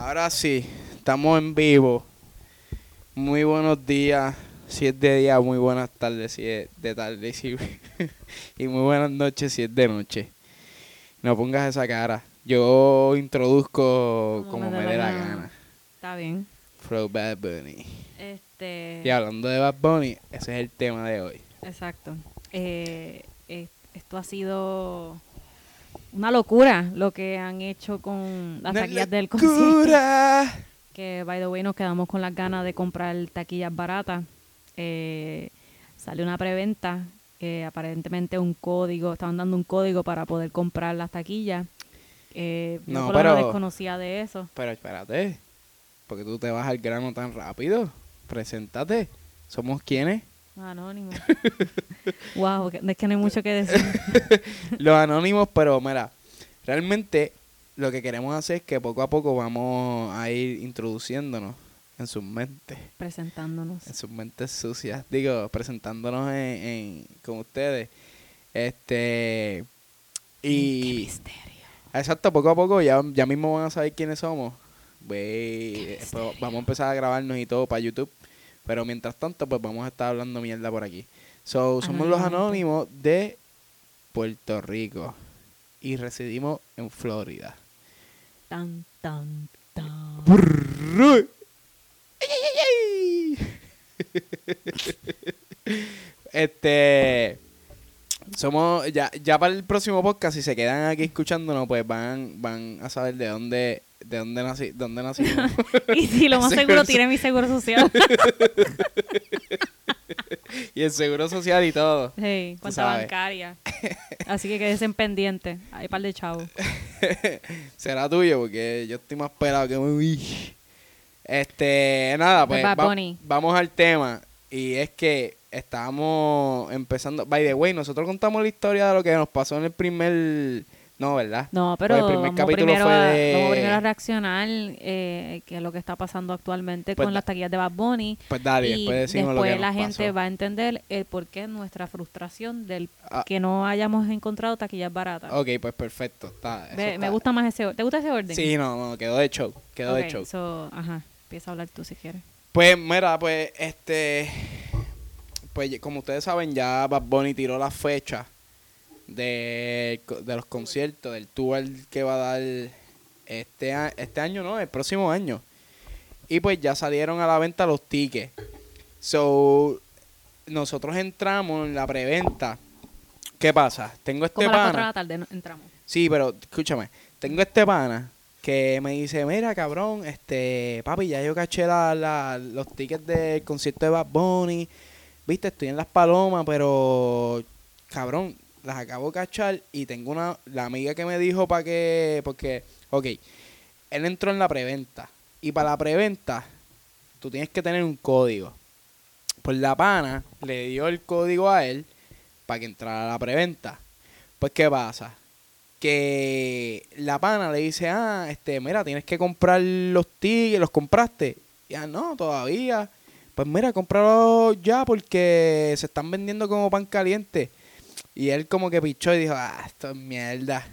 Ahora sí, estamos en vivo. Muy buenos días. Si es de día, muy buenas tardes. Si es de tarde, sí. y muy buenas noches si es de noche. No pongas esa cara. Yo introduzco como, me, dé la gana. Está bien. From Bad Bunny. Este. Y hablando de Bad Bunny, ese es el tema de hoy. Exacto. Eh, eh, esto ha sido una locura lo que han hecho con las Una taquillas del concierto. Que, by the way, nos quedamos con las ganas de comprar taquillas baratas. Eh, salió una preventa que aparentemente un código, estaban dando un código para poder comprar las taquillas. Eh, No, pero- desconocía de eso. Pero espérate. porque tú te vas al grano tan rápido? Preséntate. ¿Somos quiénes? Anónimo. wow, es que no hay mucho que decir. Los anónimos, pero mira, realmente lo que queremos hacer es que poco a poco vamos a ir introduciéndonos en sus mentes, presentándonos. en sus mentes sucias, digo, presentándonos en, en- con ustedes. Este Qué y misterio. exacto, poco a poco ya, ya mismo van a saber quiénes somos. Qué misterio. vamos a empezar a grabarnos y todo para YouTube. Pero mientras tanto, pues vamos a estar hablando mierda por aquí. So, somos los anónimos de Puerto Rico y residimos en Florida. Tan, tan, tan. este somos ya ya para el próximo podcast si se quedan aquí escuchándonos pues van van a saber de dónde de dónde nací dónde nacimos Y si lo más Seguro tiene mi seguro social. y el seguro social y todo Sí, cuenta bancaria. Así que quédense pendientes. Hay par de chavos. será tuyo porque yo estoy más pelado que muy este nada pues va- vamos al tema y es que estábamos empezando by the way nosotros contamos la historia de lo que nos pasó en el primer no verdad No, Pues pero el primer vamos, capítulo primero fue a, de- vamos primero a reaccionar eh, que es lo que está pasando actualmente Pues con las taquillas de Bad Bunny. pues dale y después decimos lo después que la nos gente pasó. va a entender el por qué nuestra frustración del Ah. que no hayamos encontrado taquillas baratas. ok pues perfecto está, Ve- está- me gusta más ese orden. ¿Te gusta ese orden? sí no no quedó de show quedó de show so, ajá. Empieza a hablar tú si quieres. Pues mira, pues este pues como ustedes saben ya Bad Bunny tiró la fecha de, de los conciertos, del tour que va a dar este, este año, no, el próximo año. Y pues ya salieron a la venta los tickets. So, nosotros entramos en la preventa. ¿Qué pasa? Tengo este Como a las 4 de pana. la tarde no- entramos. Sí, pero escúchame, tengo este pana que me dice, mira cabrón, este, papi, ya yo caché la, la- los tickets del concierto de Bad Bunny, viste, estoy en Las Palomas, pero, cabrón, las acabo de cachar y tengo una, la amiga que me dijo para que, porque, ok, él entró en la preventa y para la preventa tú tienes que tener un código. Pues la pana le dio el código a él para que entrara a la preventa. Pues, ¿qué pasa? Que la pana le dice, ah, este, mira, tienes que comprar los tickets, ¿los compraste? Ya no, todavía. Pues mira, cómpralo ya porque se están vendiendo como pan caliente. Y él como que pichó y dijo, ah, esto es mierda.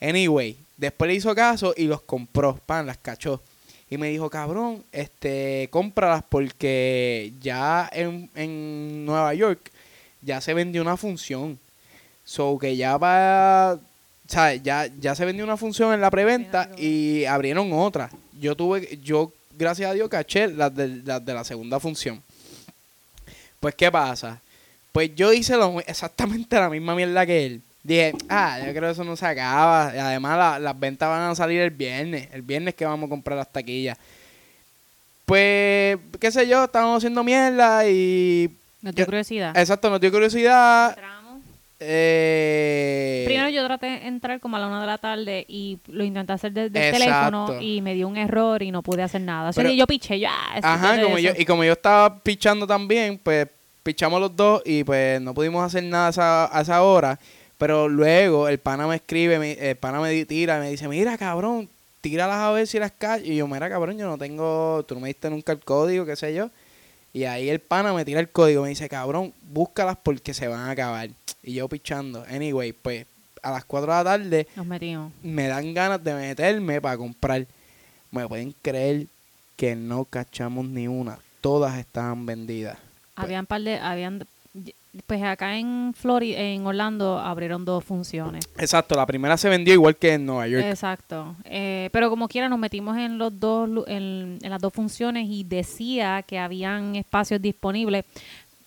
Anyway, después le hizo caso y los compró, pan, las cachó. Y me dijo, cabrón, este, cómpralas porque ya en, en Nueva York ya se vendió una función. So que ya va, ¿sabes? Ya, ya se vendió una función en la preventa y abrieron otra. Yo tuve, yo, gracias a Dios, caché las de, las de la segunda función. Pues, ¿qué pasa? Pues yo hice lo, exactamente la misma mierda que él. Dije, ah, yo creo que eso no se acaba. Y además la- las ventas van a salir el viernes. El viernes que vamos a comprar las taquillas. Pues, qué sé yo, estábamos haciendo mierda y... ¿No te Yo- curiosidad? Exacto, nos dio curiosidad. Eh, Primero yo traté de entrar como a la una de la tarde y lo intenté hacer desde el teléfono y me dio un error y no pude hacer nada. Así Pero- que yo piché, ya. Ajá, como yo, y como yo estaba pichando también, pues pichamos los dos y pues no pudimos hacer nada a esa, a esa hora. Pero luego el pana me escribe, me- el pana me tira, me dice, mira cabrón, tíralas a ver si las caes. Y yo, mira cabrón, yo no tengo, tú no me diste nunca el código, qué sé yo. Y ahí el pana me tira el código, me dice, cabrón, búscalas porque se van a acabar. Y yo pichando. Anyway, pues a las 4 de la tarde Nos metimos. me dan ganas de meterme para comprar. Me pueden creer que no cachamos ni una. Todas estaban vendidas. Habían par de, habían, pues acá en Florida, en Orlando abrieron dos funciones. Exacto, la primera se vendió igual que en Nueva York. Exacto. Eh, pero como quiera nos metimos en los dos, en las dos funciones y decía que habían espacios disponibles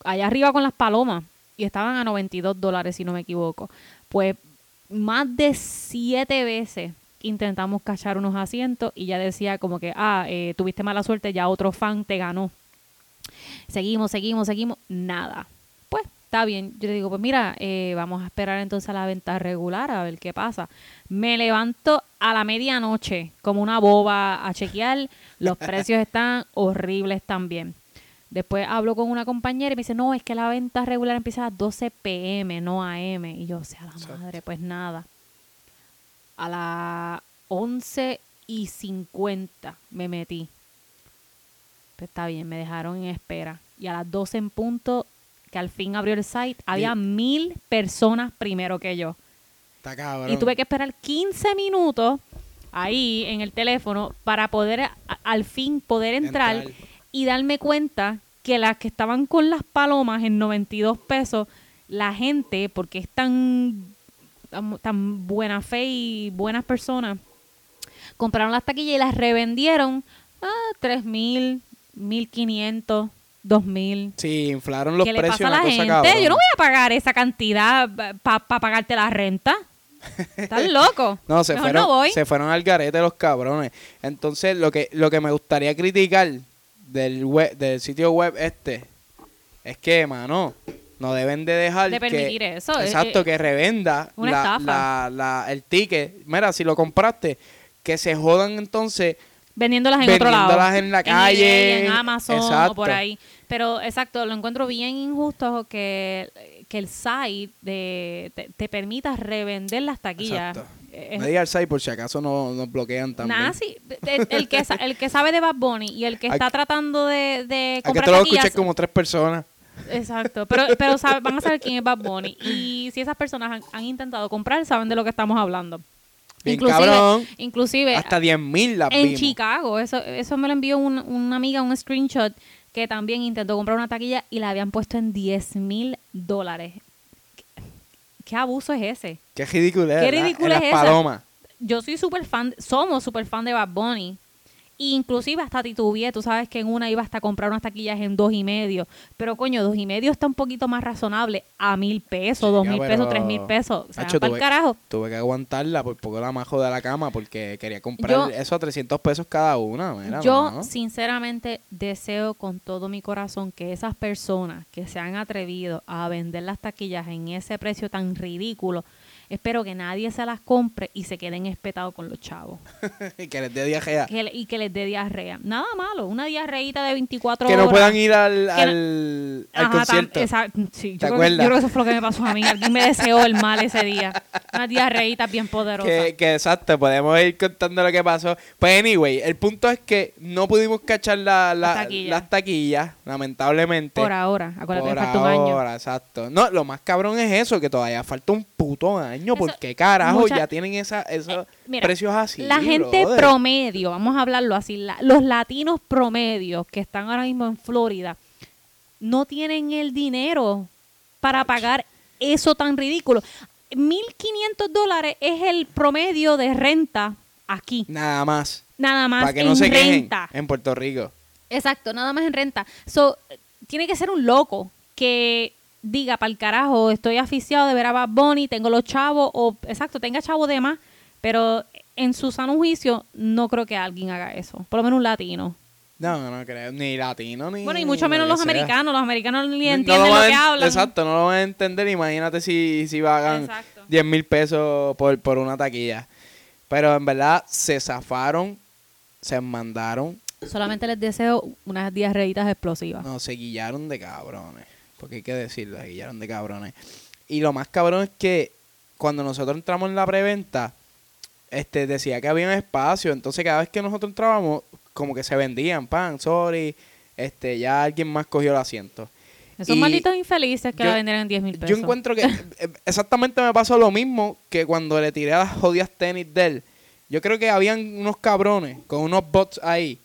allá arriba con las palomas y estaban a 92 dólares si no me equivoco. Pues más de siete veces intentamos cachar unos asientos y ya decía como que, ah, eh, tuviste mala suerte, ya otro fan te ganó. Seguimos, seguimos, seguimos, nada. Pues está bien. Yo le digo, pues mira, eh, vamos a esperar entonces a la venta regular a ver qué pasa. Me levanto a la medianoche como una boba a chequear. Los precios están horribles también. Después hablo con una compañera y me dice, no, es que la venta regular empieza a las 12 pm, no AM. Y yo, o sea, la Exacto. madre, pues nada. A las 11 y 50 me metí. Pues está bien, me dejaron en espera. Y a las 12 en punto, que al fin abrió el site, había mil personas primero que yo. Está cabrón. Y tuve que esperar 15 minutos ahí en el teléfono para poder a- al fin poder entrar, Entrar. y darme cuenta que las que estaban con las palomas en 92 pesos, la gente, porque es tan, tan, tan buena fe y buenas personas, compraron las taquillas y las revendieron a 3 mil, 1500, 2000. Sí, inflaron los ¿Qué le precios. pasa a la gente? cabrona. Yo no voy a pagar esa cantidad para pagarte la renta. ¿Estás loco? No, se Mejor fueron, no voy. se fueron al garete los cabrones. Entonces, lo que, lo que me gustaría criticar del web, del sitio web este, es que, mano, no deben de dejar De que- permitir eso, eh, Exacto, eh, que revenda la, la- la- el ticket. Mira, si lo compraste, que se jodan entonces Vendiéndolas en otro lado. Vendiéndolas en la calle. en Amazon Exacto. o por ahí. Pero exacto, lo encuentro bien injusto que, que el site de, te, te permita revender las taquillas. Exacto. Es- Me diga el site por si acaso no nos bloquean también. Nada, sí. El, el que, el que sabe de Bad Bunny y el que está que- tratando de, comprar te lo taquillas, escuché como tres personas. Exacto, pero, pero sabe- van a saber quién es Bad Bunny. Y si esas personas han, han intentado comprar, saben de lo que estamos hablando. Bien cabrón. inclusive Hasta 10 mil las en vimos. Chicago, eso, eso me lo envió un- una amiga, un screenshot, que también intentó comprar una taquilla y la habían puesto en 10 mil dólares. ¿Qué, qué abuso es ese? Qué ridículo. Qué En es esa. Yo soy súper fan, somos súper fan de Bad Bunny. Inclusive hasta titubeé, tú sabes que en una iba hasta a comprar unas taquillas en dos y medio. Pero coño, dos y medio está un poquito más razonable a mil pesos, dos mil pesos, tres mil pesos. O sea, Hacho, para el tuve- carajo. Tuve que aguantarla por poco la majo de la cama porque quería comprar Yo- eso a 300 pesos cada una. Mira, Yo no. sinceramente deseo con todo mi corazón que esas personas que se han atrevido a vender las taquillas en ese precio tan ridículo, espero que nadie se las compre y se queden espetados con los chavos que les dé diarrea. que le- y que les dé diarrea. Nada malo, una diarreíta de 24 Que horas. no puedan ir al, Que al, al Ajá, concierto. esa- sí, yo, ¿Te creo, que- acuerdas? yo creo que eso fue lo que me pasó a mí. Alguien me deseó el mal ese día. Una diarreíta bien poderosa. Que, que exacto, podemos ir contando lo que pasó. Pues anyway, el punto es que no pudimos cachar la, la- Las taquillas. las taquillas, lamentablemente. Por ahora, acuérdate Por que falta un año. ahora, exacto. No, lo más cabrón es eso, que todavía falta un puto año. Eso- porque carajo mucha- ya tienen esa, esos Eh, mira, precios así? la gente brother? promedio, vamos a hablarlo así, la- los latinos promedios que están ahora mismo en Florida no tienen el dinero para pagar eso tan ridículo. 1.500 dólares es el promedio de renta aquí, Nada más. nada más Para que en no se quejen renta. en Puerto Rico. Exacto, nada más en renta. So, tiene que ser un loco que diga, para el carajo, estoy aficiado de ver a Bad Bunny, tengo los chavos, o exacto, tenga chavos de más, pero en su sano juicio no creo que alguien haga eso, por lo menos un latino. No, no creo. Ni latino, ni. Bueno, y mucho menos lo los sea. americanos, los americanos ni No entienden lo, van que hablan. Exacto, no lo van a entender. Imagínate si, si pagan Exacto. 10 mil pesos por, por una taquilla. Pero en verdad se zafaron, se mandaron, Solamente les deseo unas diarreitas explosivas. no, se guillaron de cabrones. Porque hay que decirlo, se guillaron de cabrones. Y lo más cabrón es que cuando nosotros entramos en la preventa, este decía que había un espacio. Entonces cada vez que nosotros entrábamos, como que se vendían, pan, sorry, este, ya alguien más cogió el asiento. Esos y malditos infelices que yo- la vendieron en 10 mil pesos. Yo encuentro que eh, exactamente me pasó lo mismo que cuando le tiré a las jodidas tenis de él Yo creo que habían unos cabrones con unos bots ahí.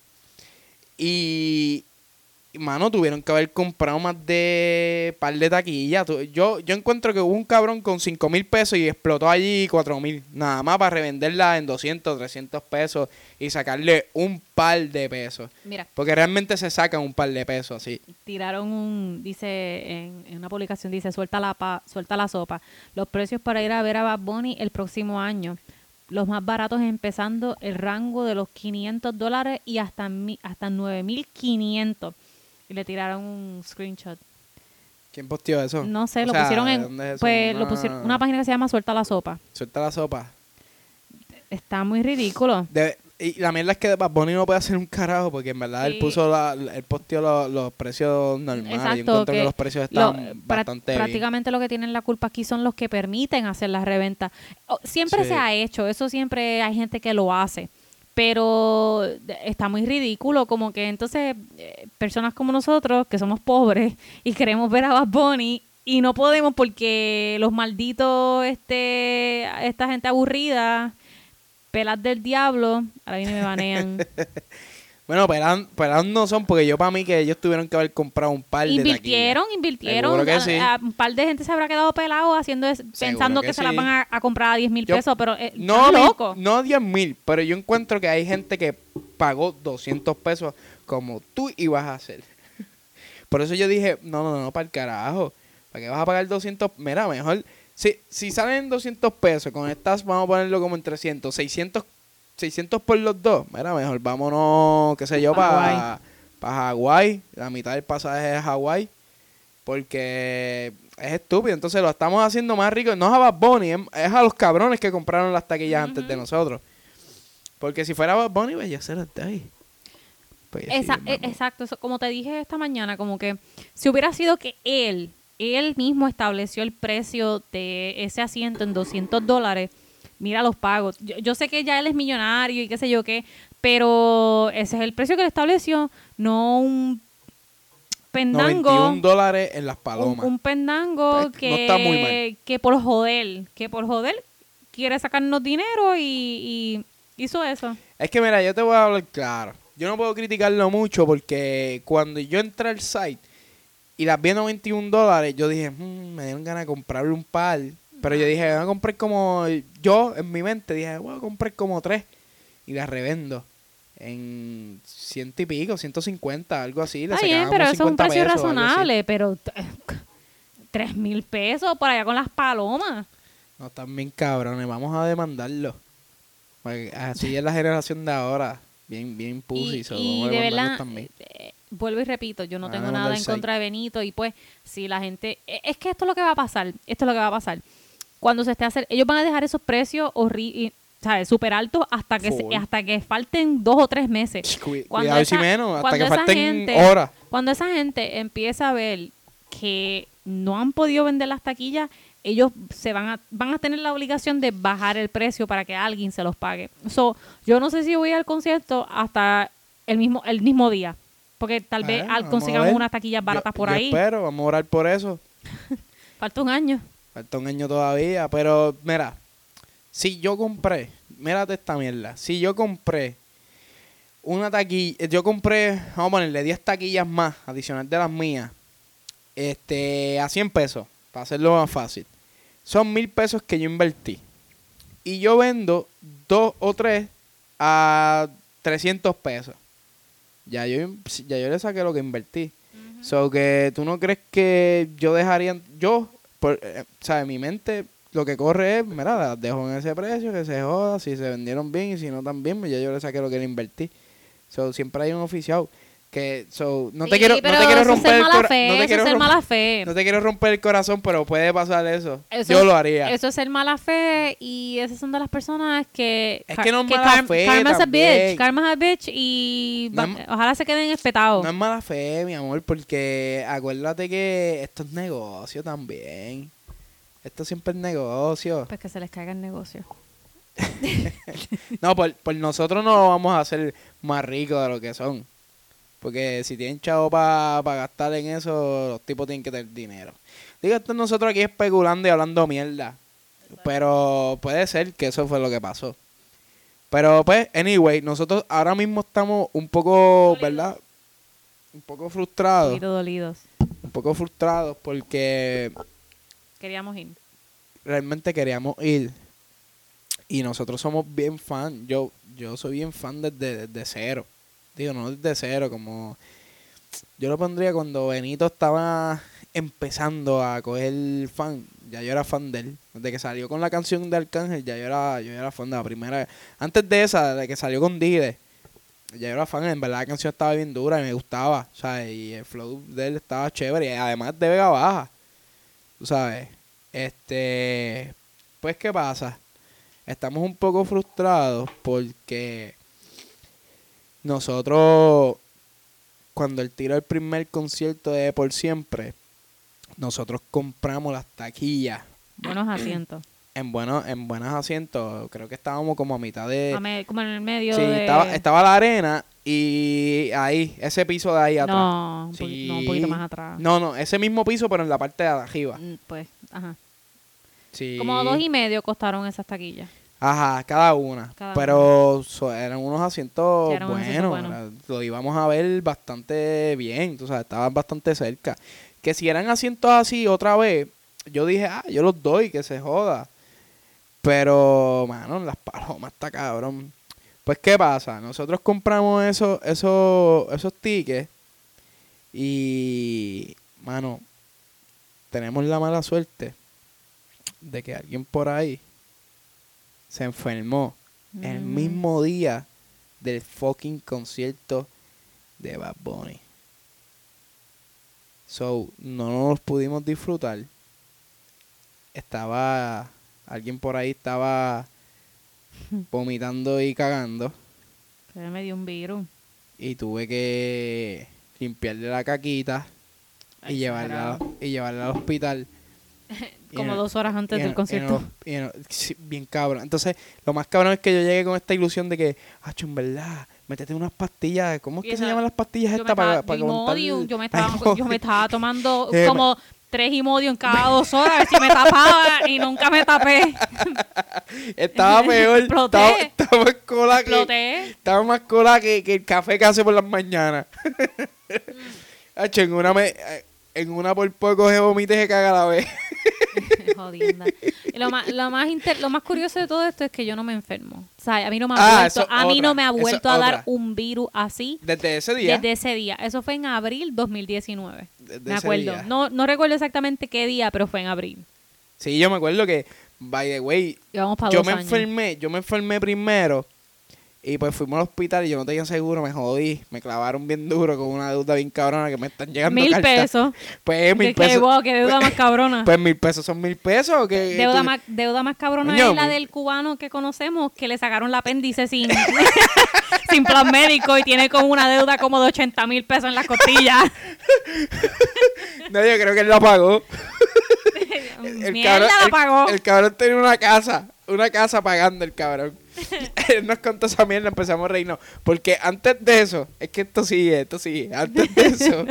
Y, mano, tuvieron que haber comprado más de par de taquillas. Yo, yo encuentro que hubo un cabrón con 5 mil pesos y explotó allí 4 mil. Nada más para revenderla en 200, 300 pesos y sacarle un par de pesos. Mira, Porque realmente se sacan un par de pesos así. tiraron un, dice, en, en una publicación dice, suelta la, pa- suelta la sopa. Los precios para ir a ver a Bad Bunny el próximo año. Los más baratos empezando el rango de los 500 dólares y hasta, hasta 9.500. Y le tiraron un screenshot. ¿Quién posteó eso? No sé, O lo sea, pusieron ¿de en, es pues, lo Una- pusieron, una página que se llama Suelta la Sopa. Suelta la sopa. Está muy ridículo. Y la mierda es que Bad Bunny no puede hacer un carajo porque en verdad él puso la, él posteó los, los precios normales. Yo Exacto, encuentro que, que los precios están bastante bien. prácticamente lo que tienen la culpa aquí son los que permiten hacer las reventas. Siempre Sí. se ha hecho, eso siempre hay gente que lo hace, pero está muy ridículo, como que entonces eh, personas como nosotros, que somos pobres y queremos ver a Bad Bunny y no podemos porque los malditos, este, esta gente aburrida, pelas del diablo, ahora viene me banean. Bueno, pelan, pelan no son porque yo para mí que ellos tuvieron que haber comprado un par de Invirtieron, taquillas. invirtieron. Seguro que A- sí. a- un par de gente se habrá quedado pelado haciendo es- pensando que, que se las van a, a comprar a 10 mil pesos, pero eh, No, mi- loco. no 10 mil, pero yo encuentro que hay gente que pagó 200 pesos como tú ibas a hacer. Por eso yo dije, no, no, no, para el carajo. ¿Para qué vas a pagar 200? Mira, mejor, si, si salen 200 pesos, con estas vamos a ponerlo como en 300, 600, 600 por los dos. Mira, mejor vámonos, qué sé yo, Pa' para para Hawái. La mitad del pasaje es Hawái. Porque es estúpido. Entonces lo estamos haciendo más rico. No es a Bad Bunny, es es a los cabrones que compraron las taquillas antes de nosotros. Porque si fuera Bad Bunny, pues ya se las de ahí. Pues ya Esa- sí, mamá. exacto, eso, como te dije esta mañana, como que si hubiera sido que él, él mismo estableció el precio de ese asiento en 200 dólares, mira los pagos. Yo, yo sé que ya él es millonario y qué sé yo qué, pero ese es el precio que él estableció, no un pendango. 91 dólares en las palomas. un pendango Pues, no que, está muy mal. que por joder, que por joder quiere sacarnos dinero y, y hizo eso. Es que mira, yo te voy a hablar claro. Yo no puedo criticarlo mucho porque cuando yo entré al site y las vi en 91 dólares, yo dije, "Mm, me dieron ganas de comprarle un par. Pero yo dije, voy a comprar como. Yo en mi mente dije, voy a comprar como tres y las revendo en ciento y pico, 150, algo así. Le Está bien, pero eso es un 50 precio pesos razonable, pero t- tres mil pesos por allá con las palomas. No, bien cabrones, vamos a demandarlo. Porque así es la generación de ahora. Bien, bien pussy. y so, y de verdad, también. eh, vuelvo y repito, yo no Van tengo nada en contra de Benito y pues si la gente, eh, es que esto es lo que va a pasar, esto es lo que va a pasar. Cuando se esté hacer, ellos van a dejar esos precios horribles, ¿sabes? Súper altos hasta que se- hasta que falten dos o tres meses. Cu- Cuando Cuidado si esa- menos, hasta que falten gente- horas. Cuando esa gente empieza a ver que no han podido vender las taquillas, ellos se van a, van a tener la obligación de bajar el precio para que alguien se los pague. So, yo no sé si voy al concierto hasta el mismo, el mismo día. Porque tal vez Ah, consigamos unas taquillas baratas Yo- por yo ahí. espero, vamos a orar por eso. Falta un año. Falta un año todavía, pero mira, si yo compré, mírate esta mierda, si yo compré una taquilla, yo compré, vamos a ponerle 10 taquillas más, adicional de las mías, este, a 100 pesos, para hacerlo más fácil. Son mil pesos que yo invertí. Y yo vendo dos o tres a 300 pesos. Ya yo, ya yo le saqué lo que invertí. So que tú no crees que yo dejaría, yo, por, eh, ¿sabes? Mi mente lo que corre es, mira, las dejo en ese precio, que se joda, si se vendieron bien y si no tan bien, pues ya yo le saqué lo que le invertí. So siempre hay un oficial que, so, no te quiero, no te quiero romper el mala cora- fe, no te quiero romper- mala fe. no te quiero romper el corazón, pero puede pasar eso. Eso yo es- lo haría. Eso es ser mala fe y esas son de las personas que... Es que no es mala fe Karma's a también. bitch, karma's a bitch y No va- es- ojalá se queden espetados. No es mala fe, mi amor, porque acuérdate que esto es negocio también. Esto siempre es negocio. Pues que se les caiga el negocio. No, por, por nosotros no lo vamos a hacer más ricos de lo que son. Porque si tienen chavo para gastar en eso, los tipos tienen que tener dinero. Digo, esto nosotros aquí especulando y hablando mierda. Pero puede ser que eso fue lo que pasó. Pero pues, anyway, nosotros ahora mismo estamos un poco, Dolidos. ¿verdad? Un poco Un frustrados. poquito dolidos. Un poco frustrados porque Queríamos ir. realmente queríamos ir. Y nosotros somos bien fan. Yo, yo soy bien fan desde, desde cero. Digo, no desde cero, como... Yo lo pondría cuando Benito estaba empezando a coger fan. Ya yo era fan de él. Desde que salió con la canción de Arcángel, ya yo era, yo era fan de la primera. Antes de esa, de que salió con Dide, ya yo era fan. En verdad la canción estaba bien dura y me gustaba. Sea, y el flow de él estaba chévere. Y además de Vega Baja. Tú sabes. Este. Pues, ¿qué pasa? Estamos un poco frustrados porque nosotros, cuando él tiró el primer concierto de Por Siempre, nosotros compramos las taquillas Buenos asientos. en buenos, en buenos asientos. Creo que estábamos como a mitad de... A me- como en el medio Sí, de... estaba, estaba la arena y ahí, ese piso de ahí atrás. No, un, no, un poquito más atrás. No, no, ese mismo piso, pero en la parte de arriba. Mm, Pues, ajá. Sí. Como dos y medio costaron esas taquillas. Ajá, cada una. Cada pero so- eran unos asientos Sí, eran unos buenos. asientos buenos. era- Lo íbamos a ver bastante bien. Tú sabes, estaban bastante cerca. Que si eran asientos así otra vez, yo dije, ah, yo los doy, que se joda. Pero, mano, las palomas está cabrón. Pues, ¿qué pasa? Nosotros compramos esos, esos, esos tickets y, mano, tenemos la mala suerte de que alguien por ahí se enfermó el Mm. mismo día del fucking concierto de Bad Bunny. So, no nos pudimos disfrutar. Estaba, alguien por ahí estaba vomitando y cagando me dio un virus. y tuve que limpiarle la caquita y llevarla, y llevarla al hospital. Como en- dos horas antes del en concierto. en sí, bien cabrón. Entonces, lo más cabrón es que yo llegué con esta ilusión de que, ah, en verdad, métete unas pastillas. ¿Cómo es que se llaman las pastillas estas para, para yo, Imodium, me estaba, yo me estaba tomando Eh, como tres Imodium cada dos horas a ver si me tapaba y nunca me tapé. Estaba peor. Exploté. estaba, estaba más cola que, estaba más cola que, que el café que hace por las mañanas. En una me, en una por poco se vomita y se caga a la vez. Jodienda. Y lo más, lo, más inter- lo más curioso de todo esto es que yo no me enfermo. O sea, a mí no me ha Ah, vuelto, a mí otra, no me ha vuelto a dar otra. un virus así Desde ese día. desde ese día. Eso fue en abril 2019. desde me acuerdo. día. No, no recuerdo exactamente qué día, pero fue en abril. Sí, yo me acuerdo que, by the way, yo me años. enfermé, yo me enfermé primero y pues fuimos al hospital y yo no tenía seguro, me jodí, me clavaron bien duro con una deuda bien cabrona que me están llegando Mil cartas. pesos. Pues mil pesos. wow, qué deuda más cabrona. Pues mil pesos son mil pesos. Que, Deuda tú- más, deuda más cabrona Coño, es la mi- del cubano que conocemos que le sacaron el apéndice sin, sin plan médico y tiene como una deuda como de 80 mil pesos en las costillas. No, yo creo que él la pagó. El Mierda, la el- pagó. El, cabrón tenía una casa, una casa pagando el cabrón. Él nos contó esa mierda, empezamos a reírnos. Porque antes de eso, es que esto sigue, esto sigue. Antes de eso,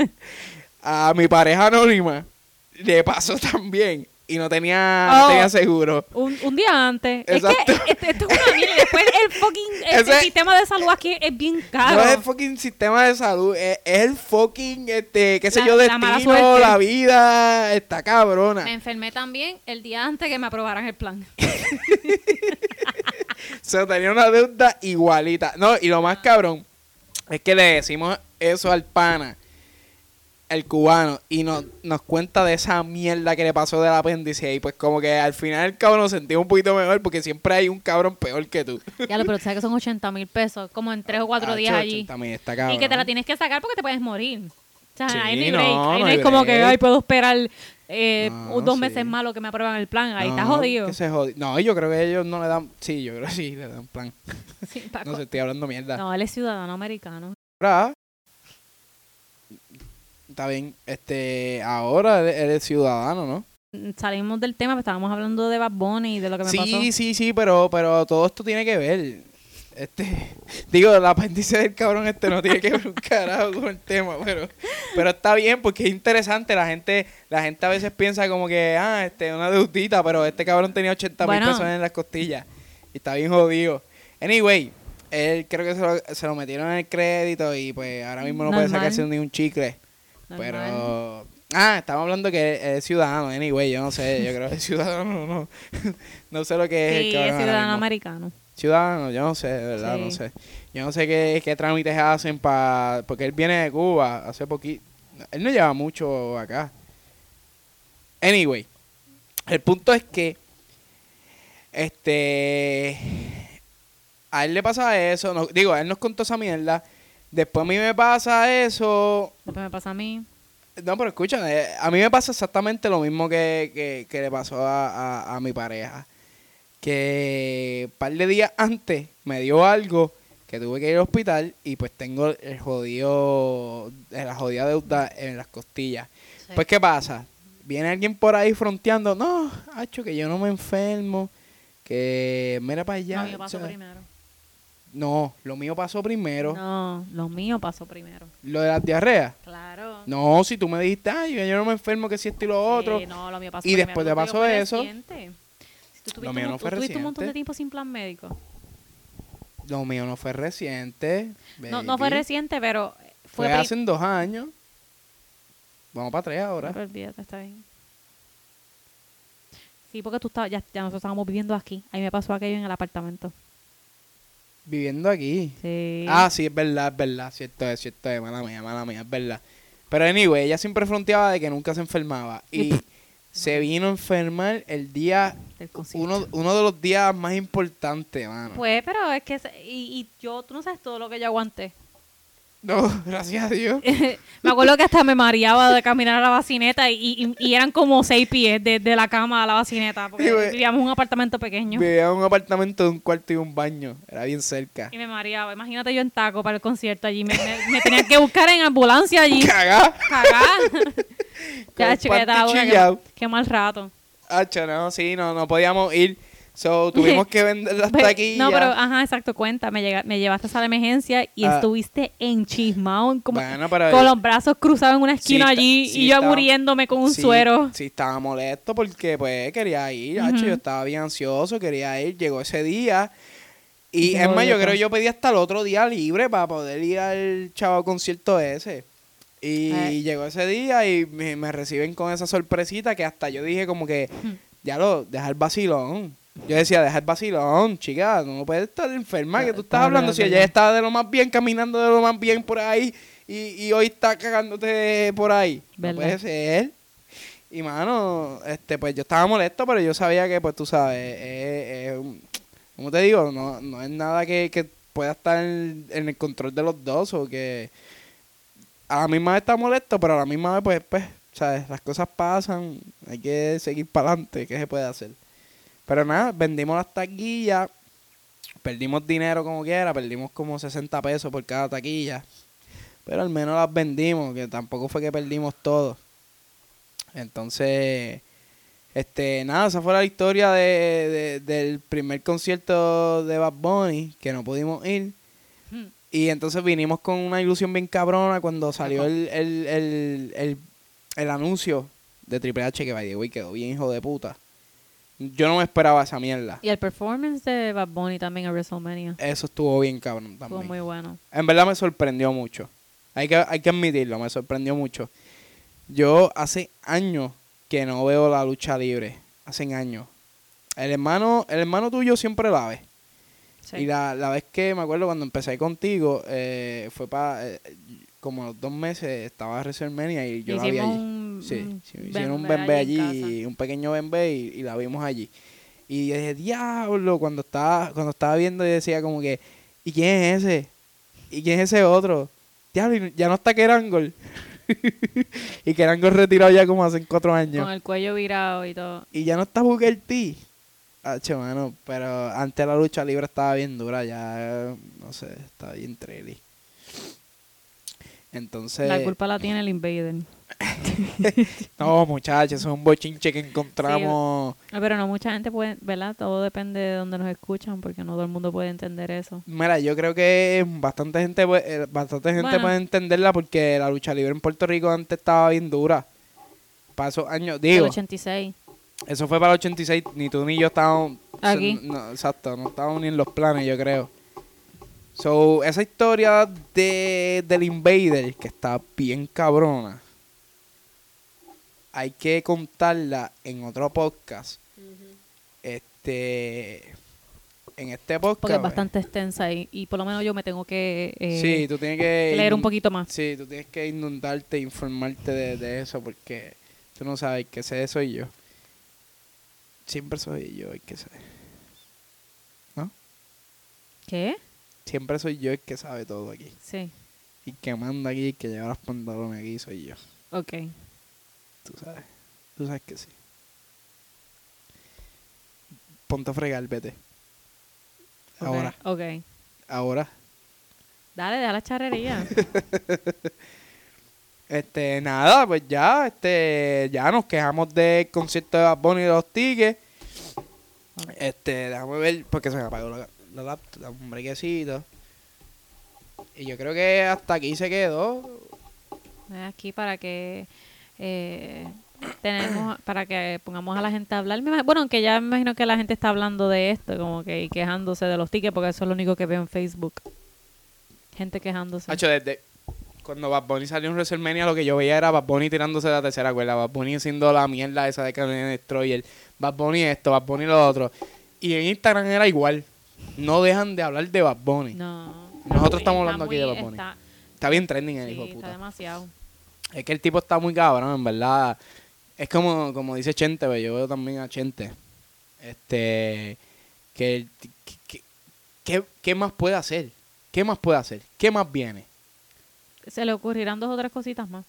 a mi pareja anónima le pasó también y no tenía, no Oh. tenía seguro. Un, un día antes. Exacto. Es que este- esto es una mierda. Después el fucking este Ese- sistema de salud aquí es bien caro. No es el fucking sistema de salud, es, es el fucking, este, qué sé La- yo, la destino, suerte. la vida, está cabrona. Me enfermé también el día antes que me aprobaran el plan. Se tenía una deuda igualita. No, y lo más cabrón es que le decimos eso al pana, el cubano, y nos, nos cuenta de esa mierda que le pasó del apéndice. Y pues como que al final el cabrón nos sentimos un poquito mejor porque siempre hay un cabrón peor que tú. Ya lo, pero sabes que son 80 mil pesos, como en tres o cuatro días Acho, allí. también está cabrón. Y que te la tienes que sacar porque te puedes morir. O sea, Sí, hay no, break. Ahí no no hay hay como que, break. ay, puedo esperar eh, No, dos sí. meses lo que me aprueban el plan. Ahí está jodido. que se No, yo creo que ellos no le dan... Sí, yo creo que sí, le dan plan. Sí, No sé, estoy hablando mierda. no, él es ciudadano americano. Ahora, está bien, este, ahora eres, ciudadano, ¿no? Mm, Salimos del tema, pero estábamos hablando de Bad Bunny y de lo que me sí, pasó. sí, sí, pero, pero todo esto tiene que ver. Este, digo, el apéndice del cabrón este no tiene que ver un carajo con el tema, pero, pero está bien porque es interesante. La gente, la gente a veces piensa como que, ah, este, una deudita, pero este cabrón tenía 80 mil Bueno. pesos en las costillas y está bien jodido. Anyway, él creo que se lo, se lo metieron en el crédito y pues ahora mismo no puede sacarse ni un chicle. Pero. Ah, estamos hablando que es ciudadano, anyway, yo no sé, yo creo que es ciudadano, no. No sé lo que es. el cabrón es ciudadano americano. Ciudadano, yo no sé, de verdad, no sé. Yo no sé qué, qué trámites hacen para... Porque él viene de Cuba hace poquito. Él no lleva mucho acá. Anyway, el punto es que... Este... A él le pasa eso. no- digo, él nos contó esa mierda. Después a mí me pasa eso. Después me pasa a mí. No, pero escucha, eh, a mí me pasa exactamente lo mismo que, que- que le pasó a, a- a mi pareja. Que un par de días antes me dio algo que tuve que ir al hospital y pues tengo el jodido, eh, la jodida deuda en las costillas. Pues, ¿qué pasa? Viene alguien por ahí fronteando, no, hacho, que yo no me enfermo, que mira para allá. No, mío pasó o sea, primero. no, lo mío pasó primero. No, lo mío pasó primero. Lo de las diarreas. Claro. No, si tú me dijiste, ay, yo no me enfermo, que si esto y lo otro. Sí, no, lo mío pasó Y primero. después te pasó eso. reciente. Tú tuviste, Lo mío un, no tú fue tuviste un montón de tiempo sin plan médico. Lo mío no fue reciente. No, no fue reciente, pero Fue, fue, hace dos años. Vamos para tres ahora. Pero olvídate, está bien. Sí, porque tú estabas, ya, ya nosotros estábamos viviendo aquí. Ahí me pasó aquello en el apartamento. Viviendo aquí. Sí. Ah, sí, es verdad, es verdad. Cierto es, cierto es. Mala mía, mala mía, es verdad. Pero anyway, ella siempre fronteaba de que nunca se enfermaba. Y. se vino a enfermar el día, uno, uno de los días más importantes, mano. Pues, pero es que, y, y yo, tú no sabes todo lo que yo aguanté. No, gracias a Dios. me acuerdo que hasta me mareaba de caminar a la bacineta y, y- y eran como seis pies de, de la cama a la bacineta, porque Sí, vivíamos en un apartamento pequeño. Vivía en un apartamento de un cuarto y un baño. Era bien cerca. Y me mareaba. Imagínate yo en taco para el concierto allí. Me, me, me tenían que buscar en ambulancia allí. Cagá. Cagar. ya, qué, mal rato. Hacho, no, sí, no, no podíamos ir. So, tuvimos que vender las Ve- taquillas. No, pero, ajá, exacto, cuenta. Me, llega, me llevaste a la emergencia y Ah. estuviste enchismado, como Bueno, pero- con los brazos cruzados en una esquina Sí, allí sí, y yo estaba- muriéndome con un Sí, suero. Sí, estaba molesto porque pues quería ir, hacho, Ujú. yo estaba bien ansioso, quería ir, llegó ese día. Y es más, yo creo que yo pedí hasta el otro día libre para poder ir al chavo concierto ese. Y Eh. llegó ese día y me, me reciben con esa sorpresita que hasta yo dije como que, ya lo, deja el vacilón. Yo decía, deja el vacilón, chica, no puedes estar enferma, que tú estás hablando. Si ella estaba de lo más bien, caminando de lo más bien por ahí, y, y hoy está cagándote por ahí. No Verdad. puede ser. Y mano, este, pues yo estaba molesto, pero yo sabía que, pues tú sabes, eh, eh, como te digo, no, no es nada que, que pueda estar en, en el control de los dos o que a la misma vez está molesto, pero a la misma vez, pues, pues, sabes, las cosas pasan, hay que seguir para adelante, ¿qué se puede hacer? Pero nada, vendimos las taquillas, perdimos dinero como quiera, perdimos como 60 pesos por cada taquilla, pero al menos las vendimos, que tampoco fue que perdimos todo. Entonces, este, nada, esa fue la historia de, de- del primer concierto de Bad Bunny, que no pudimos ir. Y entonces vinimos con una ilusión bien cabrona cuando salió el, el, el, el, el anuncio de Triple H que way, quedó bien hijo de puta. Yo no me esperaba esa mierda. Y el performance de Bad Bunny también en WrestleMania. Eso estuvo bien cabrón Estuvo también. muy bueno. En verdad me sorprendió mucho. Hay que, hay que admitirlo, me sorprendió mucho. Yo hace años que no veo la lucha libre. Hace años. El hermano, el hermano tuyo siempre la ve. Sí. Y la, la vez que me acuerdo cuando empecé contigo, eh, fue para como los dos meses estaba WrestleMania y yo la vi allí. un, Sí, un sí, hicieron un bembe allí en allí, un pequeño bembe y, y la vimos allí. Y yo dije, diablo, cuando estaba, cuando estaba viendo yo decía como que, ¿y quién es ese? ¿Y quién es ese otro? Diablo, ya no está Kerangol. y Kerangol retirado ya como hace cuatro años. Con el cuello virado y todo. Y ya no está Booker T. Hacho, mano, pero antes la lucha libre estaba bien dura, ya, no sé, está bien traily. Entonces, La culpa la tiene el Invader. no, muchachos, es un bochinche que encontramos. Pero no mucha gente puede, ¿verdad? Todo depende de donde nos escuchan, porque no todo el mundo puede entender eso. Mira, yo creo que bastante gente, puede- eh, bastante gente Bueno. puede entenderla porque la lucha libre en Puerto Rico antes estaba bien dura. Esos años, El digo, 86. Eso fue para el 86, ni tú ni yo estábamos... Aquí. No, exacto, no estábamos ni en los planes, yo creo. So, esa historia de, del Invader, que está bien cabrona, hay que contarla en otro podcast. Este. En este podcast. Porque es bastante extensa y, y por lo menos yo me tengo que eh, sí, tú tienes que. leer un poquito más. Sí, tú tienes que inundarte, informarte de, de eso, porque tú no sabes que sé soy yo. Siempre soy yo el que sé. ¿Qué? Siempre soy yo el que sabe todo aquí. Sí, Y que manda aquí, el que lleva los pantalones aquí, soy yo. ok. Tú sabes. Tú sabes que sí. Ponte a fregar, vete. Ahora. Ok. Ahora. Dale, deja la charrería. Este, nada, pues ya, este, ya nos quejamos del concierto de Bad Bunny y de los tickets. Ok. Este, déjame ver, porque se me apagó la, la laptop, un brequecito. Y yo creo que hasta aquí se quedó. aquí para que eh, tenemos para que pongamos a la gente a hablar. Bueno, aunque ya me imagino que la gente está hablando de esto, como que y quejándose de los tickets, porque eso es lo único que veo en Facebook. Gente quejándose. Hacho, desde cuando Bad Bunny salió en WrestleMania, lo que yo veía era Bad Bunny tirándose de la tercera cuerda. Bad Bunny haciendo la mierda esa de Canadian Destroyer. Bad Bunny esto, Bad Bunny lo otro. Y en Instagram era igual. No dejan de hablar de Bad Bunny. No. Nosotros está estamos muy- hablando aquí está de Bad Bunny. está- Está bien trending el sí, hijo de está puta. demasiado. Es que el tipo está muy cabrón, en verdad. Es como, como dice Chente, pero yo veo también a Chente. Este. Que, que- que- ¿qué, ¿Qué más puede hacer? ¿Qué más puede hacer? ¿Qué más viene? Se le ocurrirán dos o tres cositas más.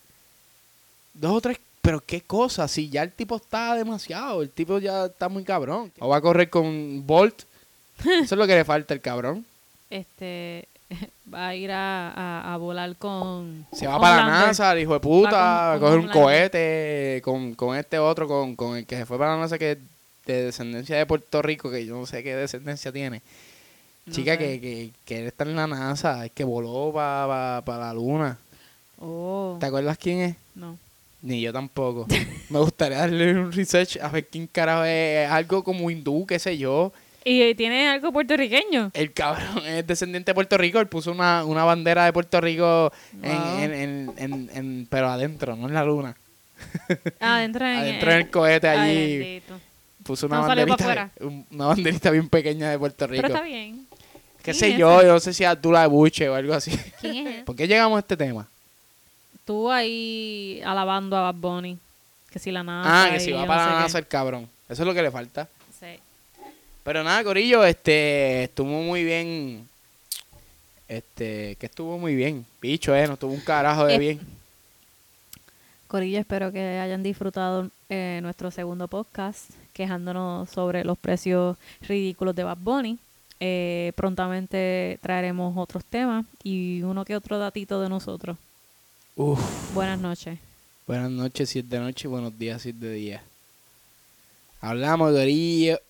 Dos o tres. Pero qué cosa, si ya el tipo está demasiado, el tipo ya está muy cabrón. O va a correr con Bolt. Eso es lo que le falta al cabrón. Este va a ir a, a- a volar con Se va para la. NASA, el hijo de puta, Va a con- coger con un cohete con, con este otro, con, con el que se fue para la NASA, que es de descendencia de Puerto Rico, que yo no sé qué descendencia tiene. No Chica, que, que, que él está en la NASA, es que voló para la luna. Oh, ¿Te acuerdas quién es? no. Ni yo tampoco. Me gustaría darle un research a ver quién carajo es. Algo como hindú, qué sé yo. ¿Y tiene algo puertorriqueño? El cabrón es descendiente de Puerto Rico. Él puso una, una bandera de Puerto Rico, en, Wow. en, en, en- en- pero adentro, no en la luna. Adentro en, Adentro en el cohete allí. puso una No pa' banderita, un- una banderita bien pequeña de Puerto Rico. Pero está bien. ¿Qué ¿Quién sé es yo? ese? Yo no sé si Abdullah de Buche o algo así. ¿Quién es? ¿Por qué llegamos a este tema? Tú ahí alabando a Bad Bunny. Que si la NASA. ah, que si va para no la sé NASA el cabrón. Eso es lo que le falta. Sí. Pero nada, Corillo, este, estuvo muy bien. Este, que estuvo muy bien. Bicho, eh, no estuvo un carajo de Eh, bien. Corillo, espero que hayan disfrutado eh, nuestro segundo podcast quejándonos sobre los precios ridículos de Bad Bunny. Eh, prontamente traeremos otros temas y uno que otro datito de nosotros. Uf. Buenas noches. Buenas noches si es de noche y buenos días si es de día. Hablamos, Corillo.